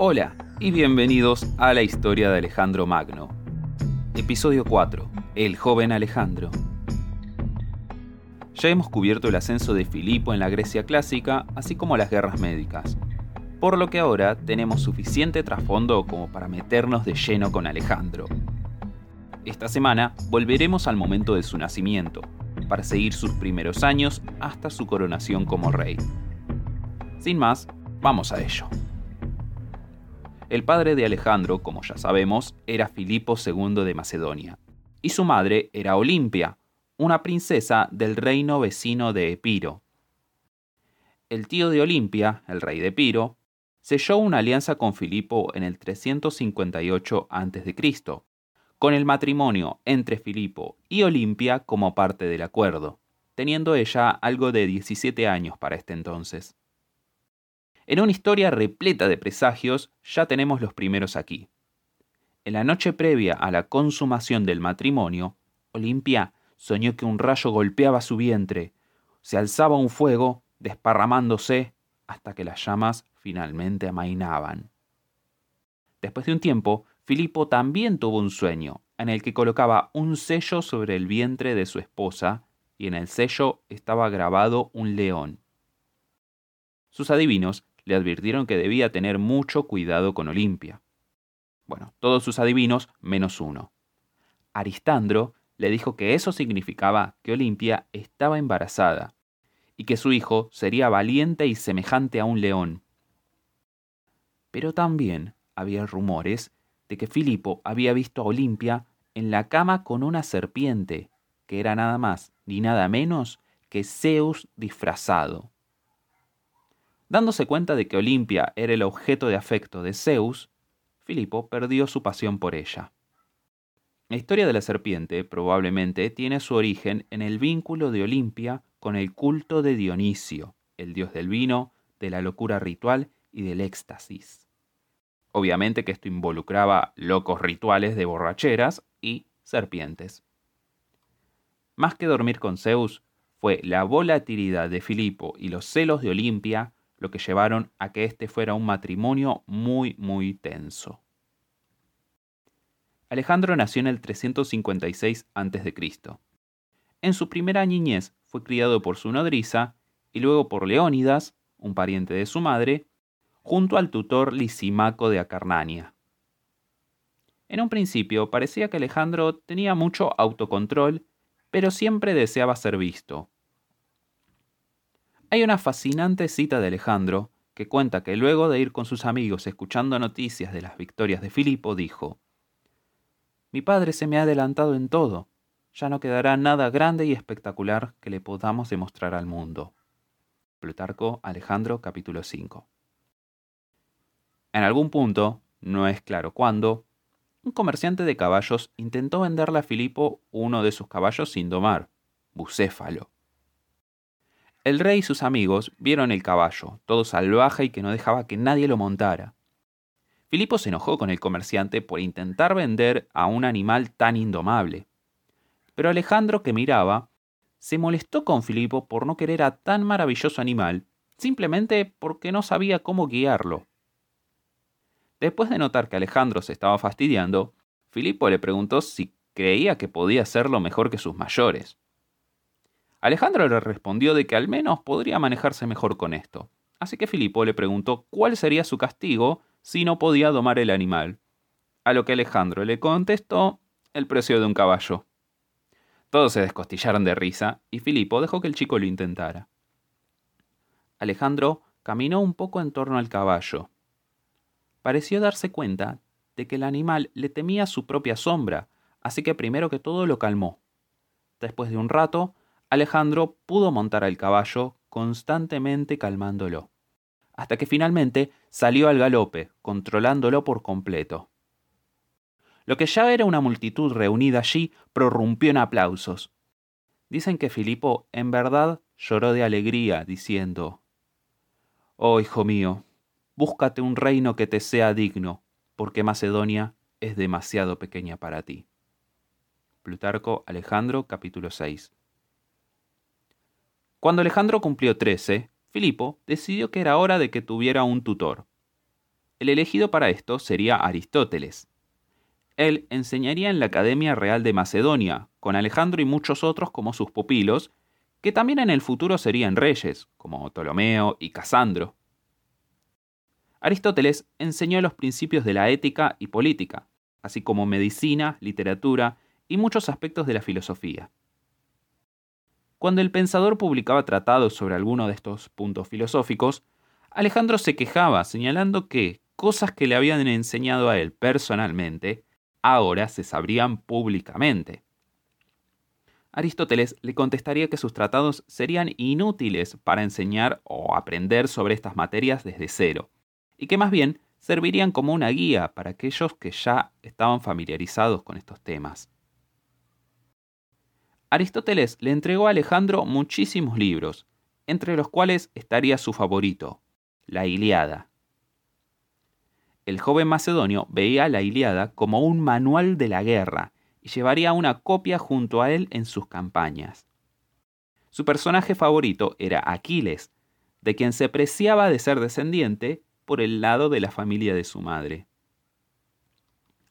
Hola y bienvenidos a la historia de Alejandro Magno. Episodio 4. El joven Alejandro. Ya hemos cubierto el ascenso de Filipo en la Grecia clásica, así como las guerras médicas. Por lo que ahora tenemos suficiente trasfondo como para meternos de lleno con Alejandro. Esta semana volveremos al momento de su nacimiento, para seguir sus primeros años hasta su coronación como rey. Sin más, vamos a ello. El padre de Alejandro, como ya sabemos, era Filipo II de Macedonia, y su madre era Olimpia, una princesa del reino vecino de Epiro. El tío de Olimpia, el rey de Epiro, selló una alianza con Filipo en el 358 a.C., con el matrimonio entre Filipo y Olimpia como parte del acuerdo, teniendo ella algo de 17 años para este entonces. En una historia repleta de presagios, ya tenemos los primeros aquí. En la noche previa a la consumación del matrimonio, Olimpia soñó que un rayo golpeaba su vientre, se alzaba un fuego, desparramándose hasta que las llamas finalmente amainaban. Después de un tiempo, Filipo también tuvo un sueño, en el que colocaba un sello sobre el vientre de su esposa, y en el sello estaba grabado un león. Sus adivinos le advirtieron que debía tener mucho cuidado con Olimpia. Bueno, todos sus adivinos menos uno. Aristandro le dijo que eso significaba que Olimpia estaba embarazada y que su hijo sería valiente y semejante a un león. Pero también había rumores de que Filipo había visto a Olimpia en la cama con una serpiente, que era nada más ni nada menos que Zeus disfrazado. Dándose cuenta de que Olimpia era el objeto de afecto de Zeus, Filipo perdió su pasión por ella. La historia de la serpiente probablemente tiene su origen en el vínculo de Olimpia con el culto de Dionisio, el dios del vino, de la locura ritual y del éxtasis. Obviamente que esto involucraba locos rituales de borracheras y serpientes. Más que dormir con Zeus, fue la volatilidad de Filipo y los celos de Olimpia lo que llevaron a que este fuera un matrimonio muy, muy tenso. Alejandro nació en el 356 a.C. En su primera niñez fue criado por su nodriza y luego por Leónidas, un pariente de su madre, junto al tutor Lisimaco de Acarnania. En un principio parecía que Alejandro tenía mucho autocontrol, pero siempre deseaba ser visto, hay una fascinante cita de Alejandro que cuenta que luego de ir con sus amigos escuchando noticias de las victorias de Filipo, dijo, Mi padre se me ha adelantado en todo, ya no quedará nada grande y espectacular que le podamos demostrar al mundo. Plutarco, Alejandro, capítulo 5. En algún punto, no es claro cuándo, un comerciante de caballos intentó venderle a Filipo uno de sus caballos sin domar, Bucéfalo. El rey y sus amigos vieron el caballo, todo salvaje y que no dejaba que nadie lo montara. Filipo se enojó con el comerciante por intentar vender a un animal tan indomable. Pero Alejandro, que miraba, se molestó con Filipo por no querer a tan maravilloso animal, simplemente porque no sabía cómo guiarlo. Después de notar que Alejandro se estaba fastidiando, Filipo le preguntó si creía que podía hacerlo mejor que sus mayores. Alejandro le respondió de que al menos podría manejarse mejor con esto. Así que Filipo le preguntó cuál sería su castigo si no podía domar el animal. A lo que Alejandro le contestó el precio de un caballo. Todos se descostillaron de risa y Filipo dejó que el chico lo intentara. Alejandro caminó un poco en torno al caballo. Pareció darse cuenta de que el animal le temía su propia sombra, así que primero que todo lo calmó. Después de un rato, Alejandro pudo montar al caballo constantemente calmándolo, hasta que finalmente salió al galope, controlándolo por completo. Lo que ya era una multitud reunida allí prorrumpió en aplausos. Dicen que Filipo en verdad lloró de alegría, diciendo, Oh hijo mío, búscate un reino que te sea digno, porque Macedonia es demasiado pequeña para ti. Plutarco Alejandro capítulo 6 cuando Alejandro cumplió 13, Filipo decidió que era hora de que tuviera un tutor. El elegido para esto sería Aristóteles. Él enseñaría en la Academia Real de Macedonia, con Alejandro y muchos otros como sus pupilos, que también en el futuro serían reyes, como Ptolomeo y Casandro. Aristóteles enseñó los principios de la ética y política, así como medicina, literatura y muchos aspectos de la filosofía. Cuando el pensador publicaba tratados sobre alguno de estos puntos filosóficos, Alejandro se quejaba señalando que cosas que le habían enseñado a él personalmente ahora se sabrían públicamente. Aristóteles le contestaría que sus tratados serían inútiles para enseñar o aprender sobre estas materias desde cero, y que más bien servirían como una guía para aquellos que ya estaban familiarizados con estos temas. Aristóteles le entregó a Alejandro muchísimos libros, entre los cuales estaría su favorito, la Iliada. El joven macedonio veía la Iliada como un manual de la guerra y llevaría una copia junto a él en sus campañas. Su personaje favorito era Aquiles, de quien se preciaba de ser descendiente por el lado de la familia de su madre.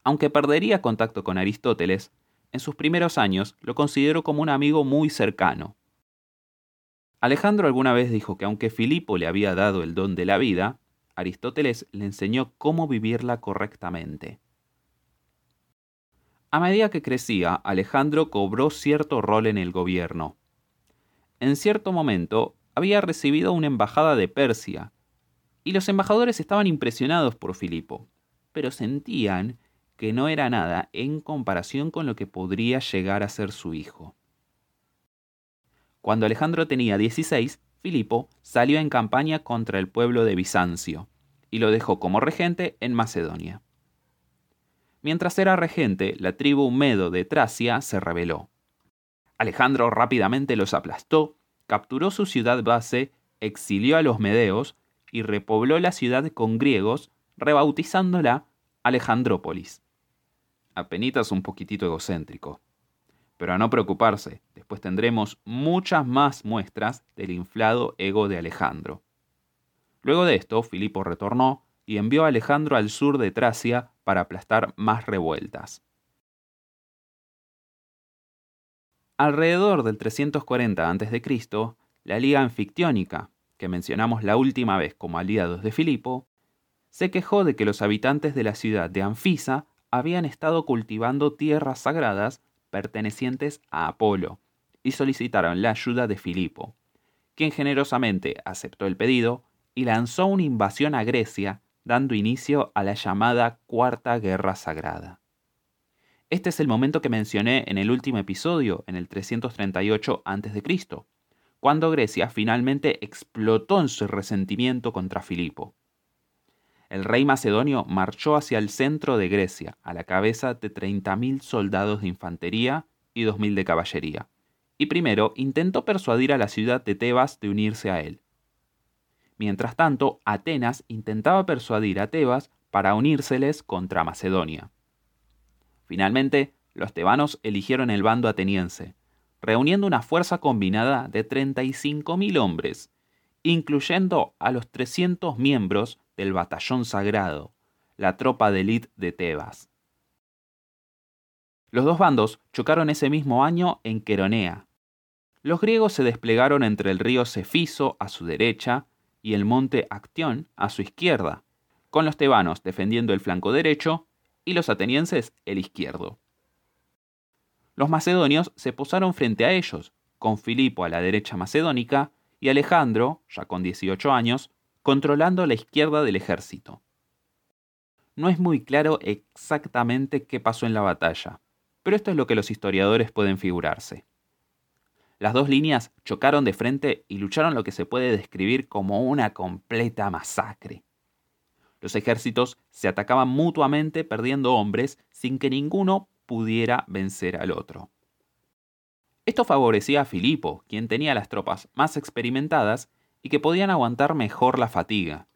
Aunque perdería contacto con Aristóteles, en sus primeros años lo consideró como un amigo muy cercano. Alejandro alguna vez dijo que aunque Filipo le había dado el don de la vida, Aristóteles le enseñó cómo vivirla correctamente. A medida que crecía, Alejandro cobró cierto rol en el gobierno. En cierto momento había recibido una embajada de Persia, y los embajadores estaban impresionados por Filipo, pero sentían que no era nada en comparación con lo que podría llegar a ser su hijo. Cuando Alejandro tenía 16, Filipo salió en campaña contra el pueblo de Bizancio y lo dejó como regente en Macedonia. Mientras era regente, la tribu Medo de Tracia se rebeló. Alejandro rápidamente los aplastó, capturó su ciudad base, exilió a los medeos y repobló la ciudad con griegos, rebautizándola Alejandrópolis apenitas un poquitito egocéntrico. Pero a no preocuparse, después tendremos muchas más muestras del inflado ego de Alejandro. Luego de esto, Filipo retornó y envió a Alejandro al sur de Tracia para aplastar más revueltas. Alrededor del 340 a.C., la Liga Anfictiónica, que mencionamos la última vez como aliados de Filipo, se quejó de que los habitantes de la ciudad de Anfisa habían estado cultivando tierras sagradas pertenecientes a Apolo y solicitaron la ayuda de Filipo, quien generosamente aceptó el pedido y lanzó una invasión a Grecia, dando inicio a la llamada Cuarta Guerra Sagrada. Este es el momento que mencioné en el último episodio, en el 338 a.C., cuando Grecia finalmente explotó en su resentimiento contra Filipo el rey macedonio marchó hacia el centro de Grecia, a la cabeza de 30.000 soldados de infantería y 2.000 de caballería, y primero intentó persuadir a la ciudad de Tebas de unirse a él. Mientras tanto, Atenas intentaba persuadir a Tebas para unírseles contra Macedonia. Finalmente, los tebanos eligieron el bando ateniense, reuniendo una fuerza combinada de 35.000 hombres, incluyendo a los 300 miembros del batallón sagrado, la tropa de élite de Tebas. Los dos bandos chocaron ese mismo año en Queronea. Los griegos se desplegaron entre el río Cefiso a su derecha y el monte Actión a su izquierda, con los tebanos defendiendo el flanco derecho y los atenienses el izquierdo. Los macedonios se posaron frente a ellos, con Filipo a la derecha macedónica y Alejandro, ya con 18 años, controlando la izquierda del ejército. No es muy claro exactamente qué pasó en la batalla, pero esto es lo que los historiadores pueden figurarse. Las dos líneas chocaron de frente y lucharon lo que se puede describir como una completa masacre. Los ejércitos se atacaban mutuamente perdiendo hombres sin que ninguno pudiera vencer al otro. Esto favorecía a Filipo, quien tenía las tropas más experimentadas y que podían aguantar mejor la fatiga.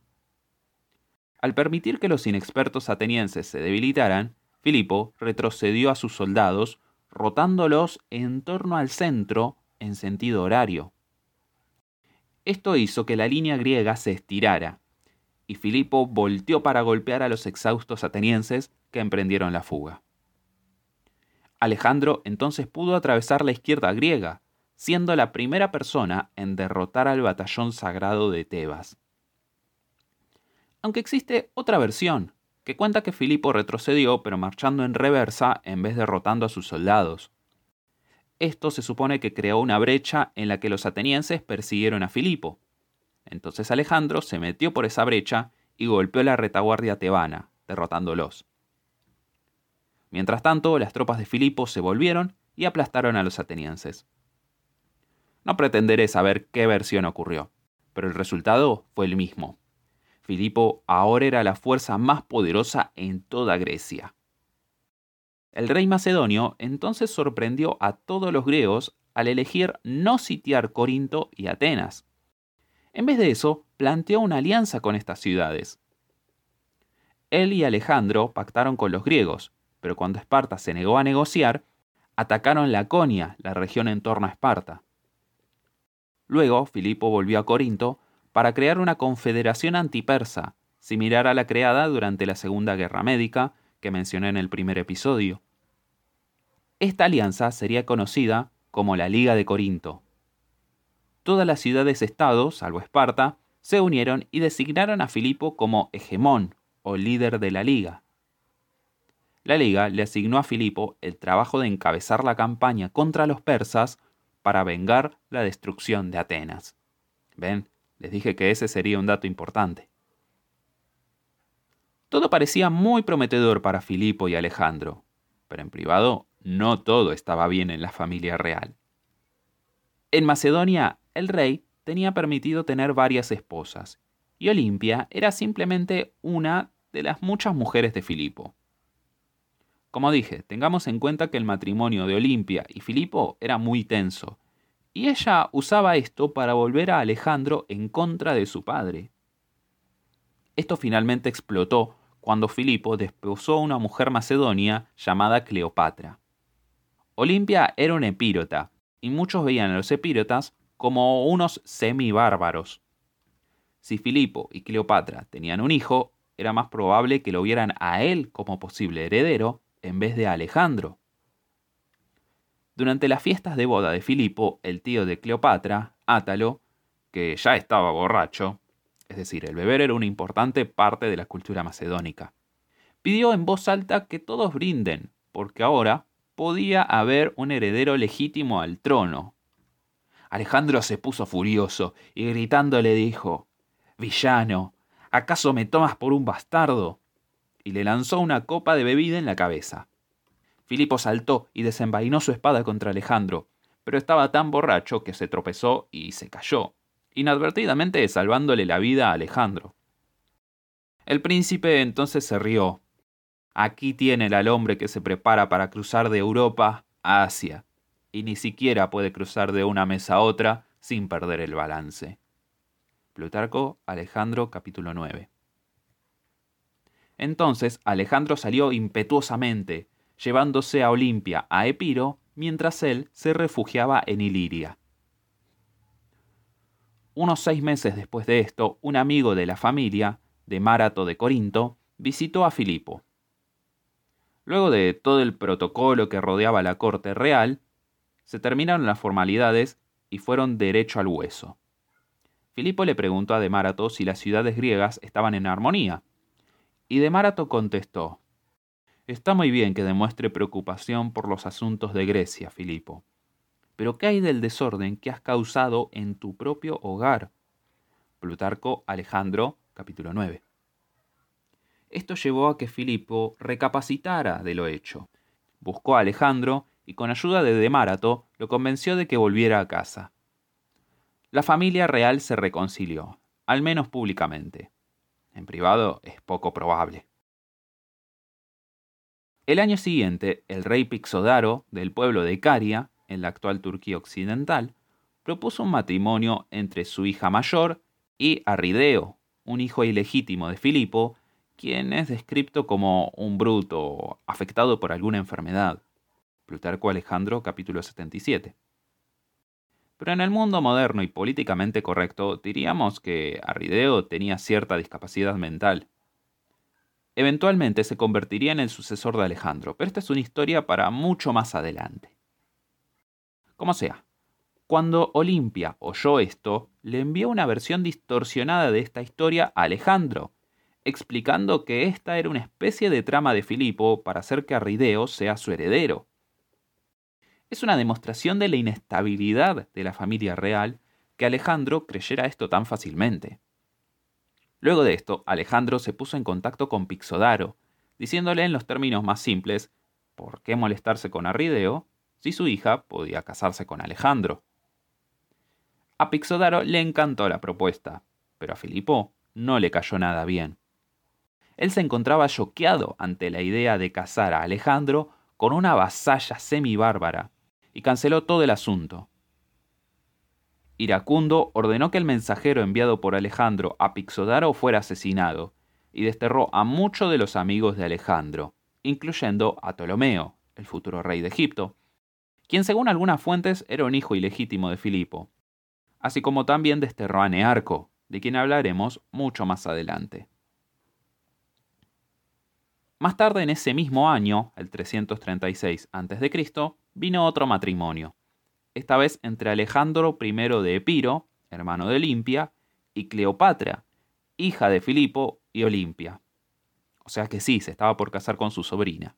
Al permitir que los inexpertos atenienses se debilitaran, Filipo retrocedió a sus soldados, rotándolos en torno al centro en sentido horario. Esto hizo que la línea griega se estirara, y Filipo volteó para golpear a los exhaustos atenienses que emprendieron la fuga. Alejandro entonces pudo atravesar la izquierda griega, siendo la primera persona en derrotar al batallón sagrado de Tebas. Aunque existe otra versión, que cuenta que Filipo retrocedió pero marchando en reversa en vez de derrotando a sus soldados. Esto se supone que creó una brecha en la que los atenienses persiguieron a Filipo. Entonces Alejandro se metió por esa brecha y golpeó la retaguardia tebana, derrotándolos. Mientras tanto, las tropas de Filipo se volvieron y aplastaron a los atenienses. No pretenderé saber qué versión ocurrió, pero el resultado fue el mismo. Filipo ahora era la fuerza más poderosa en toda Grecia. El rey macedonio entonces sorprendió a todos los griegos al elegir no sitiar Corinto y Atenas. En vez de eso, planteó una alianza con estas ciudades. Él y Alejandro pactaron con los griegos, pero cuando Esparta se negó a negociar, atacaron Laconia, la región en torno a Esparta. Luego, Filipo volvió a Corinto para crear una confederación antipersa, similar a la creada durante la Segunda Guerra Médica, que mencioné en el primer episodio. Esta alianza sería conocida como la Liga de Corinto. Todas las ciudades-estado, salvo Esparta, se unieron y designaron a Filipo como hegemón o líder de la liga. La liga le asignó a Filipo el trabajo de encabezar la campaña contra los persas para vengar la destrucción de Atenas. ¿Ven? Les dije que ese sería un dato importante. Todo parecía muy prometedor para Filipo y Alejandro, pero en privado no todo estaba bien en la familia real. En Macedonia, el rey tenía permitido tener varias esposas, y Olimpia era simplemente una de las muchas mujeres de Filipo. Como dije, tengamos en cuenta que el matrimonio de Olimpia y Filipo era muy tenso, y ella usaba esto para volver a Alejandro en contra de su padre. Esto finalmente explotó cuando Filipo desposó a una mujer macedonia llamada Cleopatra. Olimpia era una epírota, y muchos veían a los epírotas como unos semibárbaros. Si Filipo y Cleopatra tenían un hijo, era más probable que lo vieran a él como posible heredero en vez de Alejandro. Durante las fiestas de boda de Filipo, el tío de Cleopatra, Átalo, que ya estaba borracho, es decir, el beber era una importante parte de la cultura macedónica, pidió en voz alta que todos brinden, porque ahora podía haber un heredero legítimo al trono. Alejandro se puso furioso y gritando le dijo, Villano, ¿acaso me tomas por un bastardo? Y le lanzó una copa de bebida en la cabeza. Filipo saltó y desenvainó su espada contra Alejandro, pero estaba tan borracho que se tropezó y se cayó, inadvertidamente salvándole la vida a Alejandro. El príncipe entonces se rió. Aquí tiene al hombre que se prepara para cruzar de Europa a Asia, y ni siquiera puede cruzar de una mesa a otra sin perder el balance. Plutarco, Alejandro, capítulo 9. Entonces Alejandro salió impetuosamente, llevándose a Olimpia a Epiro, mientras él se refugiaba en Iliria. Unos seis meses después de esto, un amigo de la familia, de Márato de Corinto, visitó a Filipo. Luego de todo el protocolo que rodeaba la corte real, se terminaron las formalidades y fueron derecho al hueso. Filipo le preguntó a Demárato si las ciudades griegas estaban en armonía, y Demárato contestó, Está muy bien que demuestre preocupación por los asuntos de Grecia, Filipo. Pero ¿qué hay del desorden que has causado en tu propio hogar? Plutarco Alejandro, capítulo 9. Esto llevó a que Filipo recapacitara de lo hecho. Buscó a Alejandro y con ayuda de Demárato lo convenció de que volviera a casa. La familia real se reconcilió, al menos públicamente. En privado es poco probable. El año siguiente, el rey Pixodaro, del pueblo de Caria, en la actual Turquía occidental, propuso un matrimonio entre su hija mayor y Arrideo, un hijo ilegítimo de Filipo, quien es descrito como un bruto afectado por alguna enfermedad. Plutarco Alejandro capítulo 77. Pero en el mundo moderno y políticamente correcto diríamos que Arrideo tenía cierta discapacidad mental. Eventualmente se convertiría en el sucesor de Alejandro, pero esta es una historia para mucho más adelante. Como sea, cuando Olimpia oyó esto, le envió una versión distorsionada de esta historia a Alejandro, explicando que esta era una especie de trama de Filipo para hacer que Arrideo sea su heredero. Es una demostración de la inestabilidad de la familia real que Alejandro creyera esto tan fácilmente. Luego de esto, Alejandro se puso en contacto con Pixodaro, diciéndole en los términos más simples, ¿por qué molestarse con Arrideo si su hija podía casarse con Alejandro? A Pixodaro le encantó la propuesta, pero a Filipo no le cayó nada bien. Él se encontraba choqueado ante la idea de casar a Alejandro con una vasalla semi-bárbara y canceló todo el asunto. Iracundo ordenó que el mensajero enviado por Alejandro a Pixodaro fuera asesinado y desterró a muchos de los amigos de Alejandro, incluyendo a Ptolomeo, el futuro rey de Egipto, quien según algunas fuentes era un hijo ilegítimo de Filipo, así como también desterró a Nearco, de quien hablaremos mucho más adelante. Más tarde en ese mismo año, el 336 a.C., vino otro matrimonio, esta vez entre Alejandro I de Epiro, hermano de Olimpia, y Cleopatra, hija de Filipo y Olimpia. O sea que sí, se estaba por casar con su sobrina.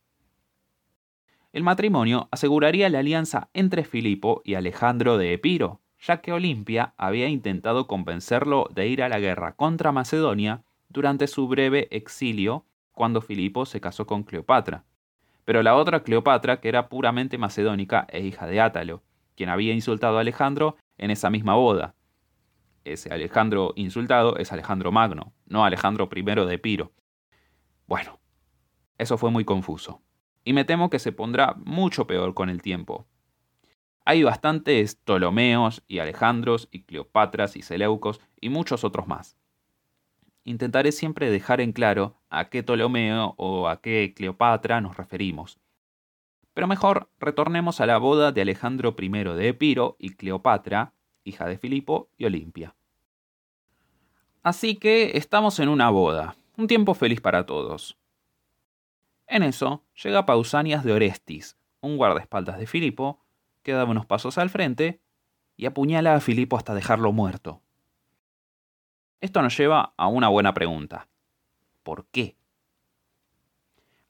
El matrimonio aseguraría la alianza entre Filipo y Alejandro de Epiro, ya que Olimpia había intentado convencerlo de ir a la guerra contra Macedonia durante su breve exilio cuando Filipo se casó con Cleopatra. Pero la otra Cleopatra, que era puramente macedónica e hija de Átalo, quien había insultado a Alejandro en esa misma boda. Ese Alejandro insultado es Alejandro Magno, no Alejandro I de Epiro. Bueno, eso fue muy confuso. Y me temo que se pondrá mucho peor con el tiempo, hay bastantes Ptolomeos y Alejandros y Cleopatras y Seleucos y muchos otros más. Intentaré siempre dejar en claro a qué Ptolomeo o a qué Cleopatra nos referimos. Pero mejor retornemos a la boda de Alejandro I de Epiro y Cleopatra, hija de Filipo y Olimpia. Así que estamos en una boda, un tiempo feliz para todos. En eso llega Pausanias de Orestis, un guardaespaldas de Filipo, que da unos pasos al frente y apuñala a Filipo hasta dejarlo muerto. Esto nos lleva a una buena pregunta. ¿Por qué?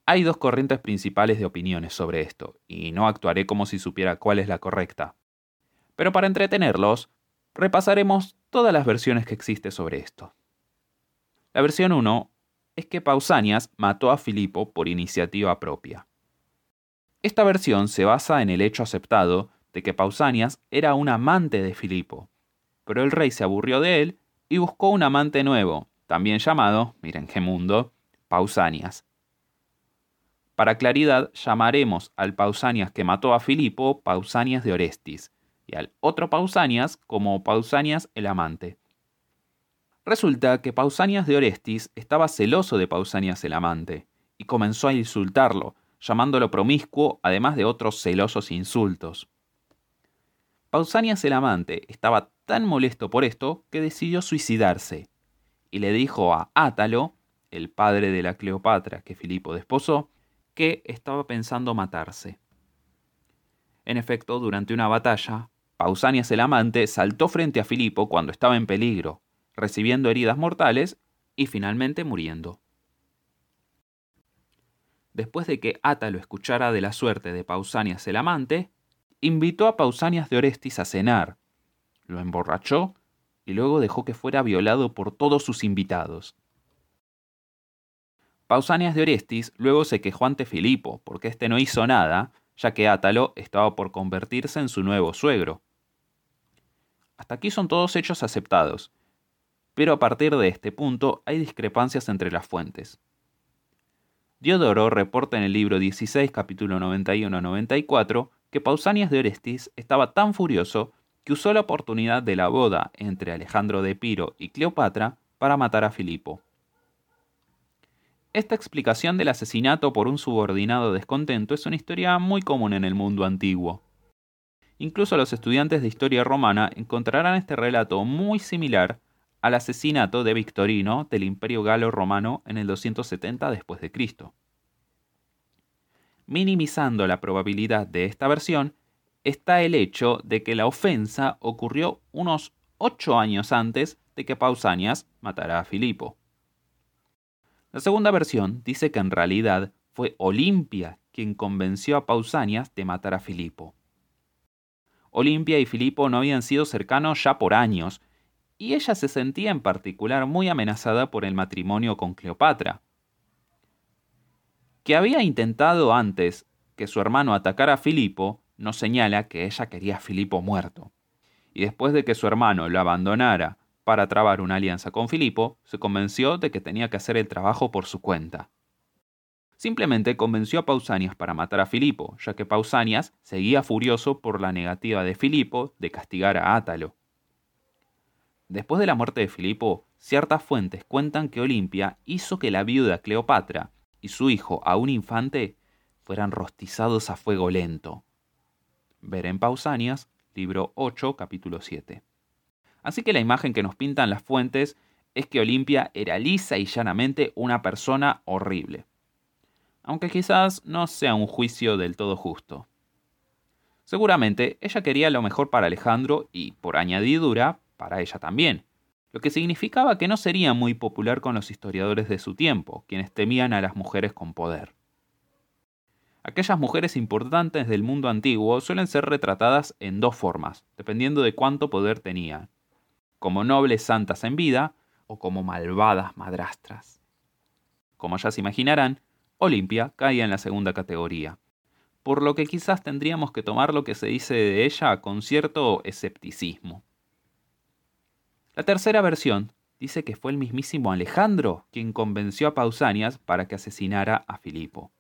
Hay dos corrientes principales de opiniones sobre esto, y no actuaré como si supiera cuál es la correcta. Pero para entretenerlos, repasaremos todas las versiones que existe sobre esto. La versión 1 es que Pausanias mató a Filipo por iniciativa propia. Esta versión se basa en el hecho aceptado de que Pausanias era un amante de Filipo, pero el rey se aburrió de él y buscó un amante nuevo, también llamado, miren qué mundo, Pausanias. Para claridad, llamaremos al Pausanias que mató a Filipo Pausanias de Orestis, y al otro Pausanias como Pausanias el amante. Resulta que Pausanias de Orestis estaba celoso de Pausanias el amante, y comenzó a insultarlo, llamándolo promiscuo, además de otros celosos insultos. Pausanias el amante estaba tan molesto por esto que decidió suicidarse, y le dijo a Átalo, el padre de la Cleopatra que Filipo desposó, que estaba pensando matarse. En efecto, durante una batalla, Pausanias el amante saltó frente a Filipo cuando estaba en peligro, recibiendo heridas mortales y finalmente muriendo después de que Átalo escuchara de la suerte de Pausanias el amante, invitó a Pausanias de Orestis a cenar, lo emborrachó y luego dejó que fuera violado por todos sus invitados. Pausanias de Orestis luego se quejó ante Filipo, porque éste no hizo nada, ya que Átalo estaba por convertirse en su nuevo suegro. Hasta aquí son todos hechos aceptados, pero a partir de este punto hay discrepancias entre las fuentes. Diodoro reporta en el libro 16, capítulo 91-94, que Pausanias de Orestis estaba tan furioso que usó la oportunidad de la boda entre Alejandro de Epiro y Cleopatra para matar a Filipo. Esta explicación del asesinato por un subordinado descontento es una historia muy común en el mundo antiguo. Incluso los estudiantes de historia romana encontrarán este relato muy similar al asesinato de Victorino del Imperio Galo Romano en el 270 después de Cristo. Minimizando la probabilidad de esta versión está el hecho de que la ofensa ocurrió unos ocho años antes de que Pausanias matara a Filipo. La segunda versión dice que en realidad fue Olimpia quien convenció a Pausanias de matar a Filipo. Olimpia y Filipo no habían sido cercanos ya por años, y ella se sentía en particular muy amenazada por el matrimonio con Cleopatra. Que había intentado antes que su hermano atacara a Filipo, nos señala que ella quería a Filipo muerto. Y después de que su hermano lo abandonara para trabar una alianza con Filipo, se convenció de que tenía que hacer el trabajo por su cuenta. Simplemente convenció a Pausanias para matar a Filipo, ya que Pausanias seguía furioso por la negativa de Filipo de castigar a Átalo. Después de la muerte de Filipo, ciertas fuentes cuentan que Olimpia hizo que la viuda Cleopatra y su hijo, a un infante, fueran rostizados a fuego lento. Ver en Pausanias, libro 8, capítulo 7. Así que la imagen que nos pintan las fuentes es que Olimpia era lisa y llanamente una persona horrible aunque quizás no sea un juicio del todo justo. Seguramente ella quería lo mejor para Alejandro y, por añadidura, para ella también, lo que significaba que no sería muy popular con los historiadores de su tiempo, quienes temían a las mujeres con poder. Aquellas mujeres importantes del mundo antiguo suelen ser retratadas en dos formas, dependiendo de cuánto poder tenían, como nobles santas en vida o como malvadas madrastras. Como ya se imaginarán, Olimpia caía en la segunda categoría, por lo que quizás tendríamos que tomar lo que se dice de ella con cierto escepticismo. La tercera versión dice que fue el mismísimo Alejandro quien convenció a Pausanias para que asesinara a Filipo.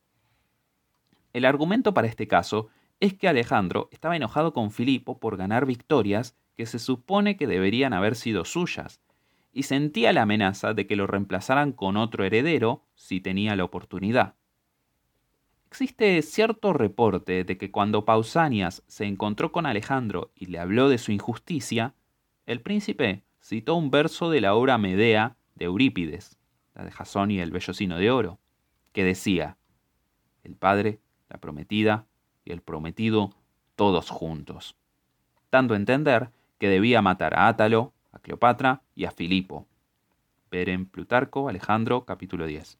El argumento para este caso es que Alejandro estaba enojado con Filipo por ganar victorias que se supone que deberían haber sido suyas, y sentía la amenaza de que lo reemplazaran con otro heredero si tenía la oportunidad. Existe cierto reporte de que cuando Pausanias se encontró con Alejandro y le habló de su injusticia, el príncipe citó un verso de la obra Medea de Eurípides, la de Jasón y el vellocino de oro, que decía, el padre, la prometida y el prometido todos juntos, dando a entender que debía matar a Átalo, a Cleopatra y a Filipo. Ver en Plutarco, Alejandro, capítulo 10.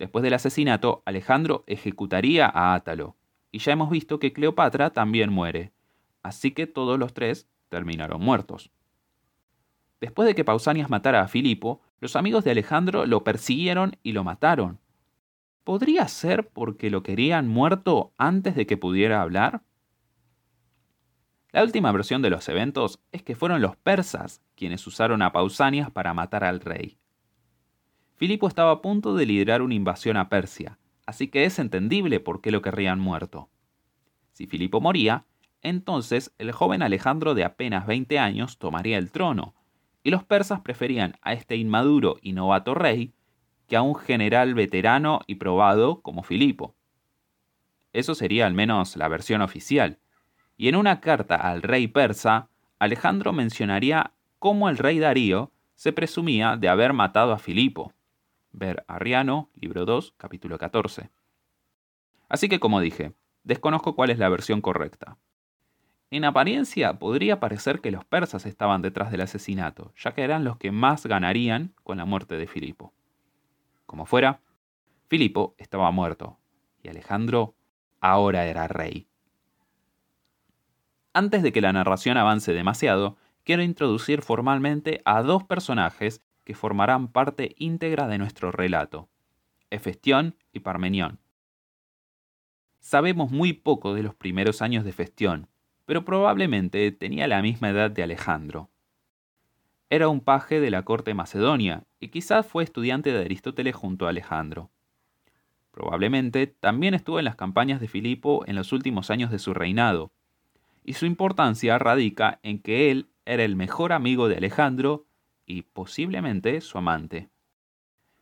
Después del asesinato, Alejandro ejecutaría a Átalo, y ya hemos visto que Cleopatra también muere, así que todos los tres terminaron muertos. Después de que Pausanias matara a Filipo, los amigos de Alejandro lo persiguieron y lo mataron. ¿Podría ser porque lo querían muerto antes de que pudiera hablar? La última versión de los eventos es que fueron los persas quienes usaron a Pausanias para matar al rey. Filipo estaba a punto de liderar una invasión a Persia, así que es entendible por qué lo querrían muerto. Si Filipo moría, entonces el joven Alejandro de apenas 20 años tomaría el trono, y los persas preferían a este inmaduro y novato rey que a un general veterano y probado como Filipo. Eso sería al menos la versión oficial y en una carta al rey persa, Alejandro mencionaría cómo el rey Darío se presumía de haber matado a Filipo. Ver Arriano, libro 2, capítulo 14. Así que como dije, desconozco cuál es la versión correcta. En apariencia podría parecer que los persas estaban detrás del asesinato, ya que eran los que más ganarían con la muerte de Filipo. Como fuera, Filipo estaba muerto y Alejandro ahora era rey. Antes de que la narración avance demasiado, quiero introducir formalmente a dos personajes que formarán parte íntegra de nuestro relato, Efestión y Parmenión. Sabemos muy poco de los primeros años de Festión, pero probablemente tenía la misma edad de Alejandro. Era un paje de la corte macedonia y quizás fue estudiante de Aristóteles junto a Alejandro. Probablemente también estuvo en las campañas de Filipo en los últimos años de su reinado, y su importancia radica en que él era el mejor amigo de Alejandro y posiblemente su amante.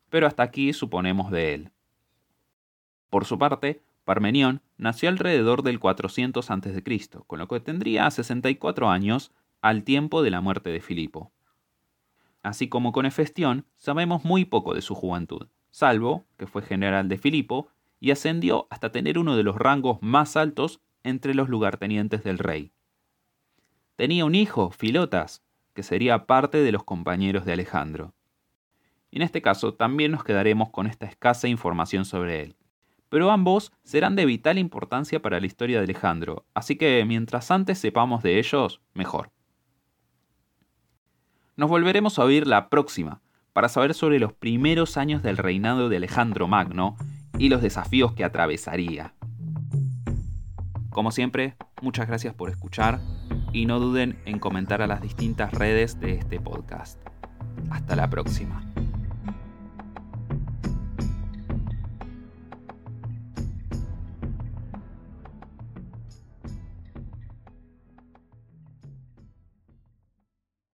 Pero hasta aquí suponemos de él. Por su parte, Parmenión nació alrededor del 400 a.C., con lo que tendría 64 años al tiempo de la muerte de Filipo. Así como con Hefestión, sabemos muy poco de su juventud, salvo que fue general de Filipo y ascendió hasta tener uno de los rangos más altos entre los lugartenientes del rey. Tenía un hijo, Filotas, que sería parte de los compañeros de Alejandro. En este caso también nos quedaremos con esta escasa información sobre él pero ambos serán de vital importancia para la historia de Alejandro, así que mientras antes sepamos de ellos, mejor. Nos volveremos a oír la próxima, para saber sobre los primeros años del reinado de Alejandro Magno y los desafíos que atravesaría. Como siempre, muchas gracias por escuchar y no duden en comentar a las distintas redes de este podcast. Hasta la próxima.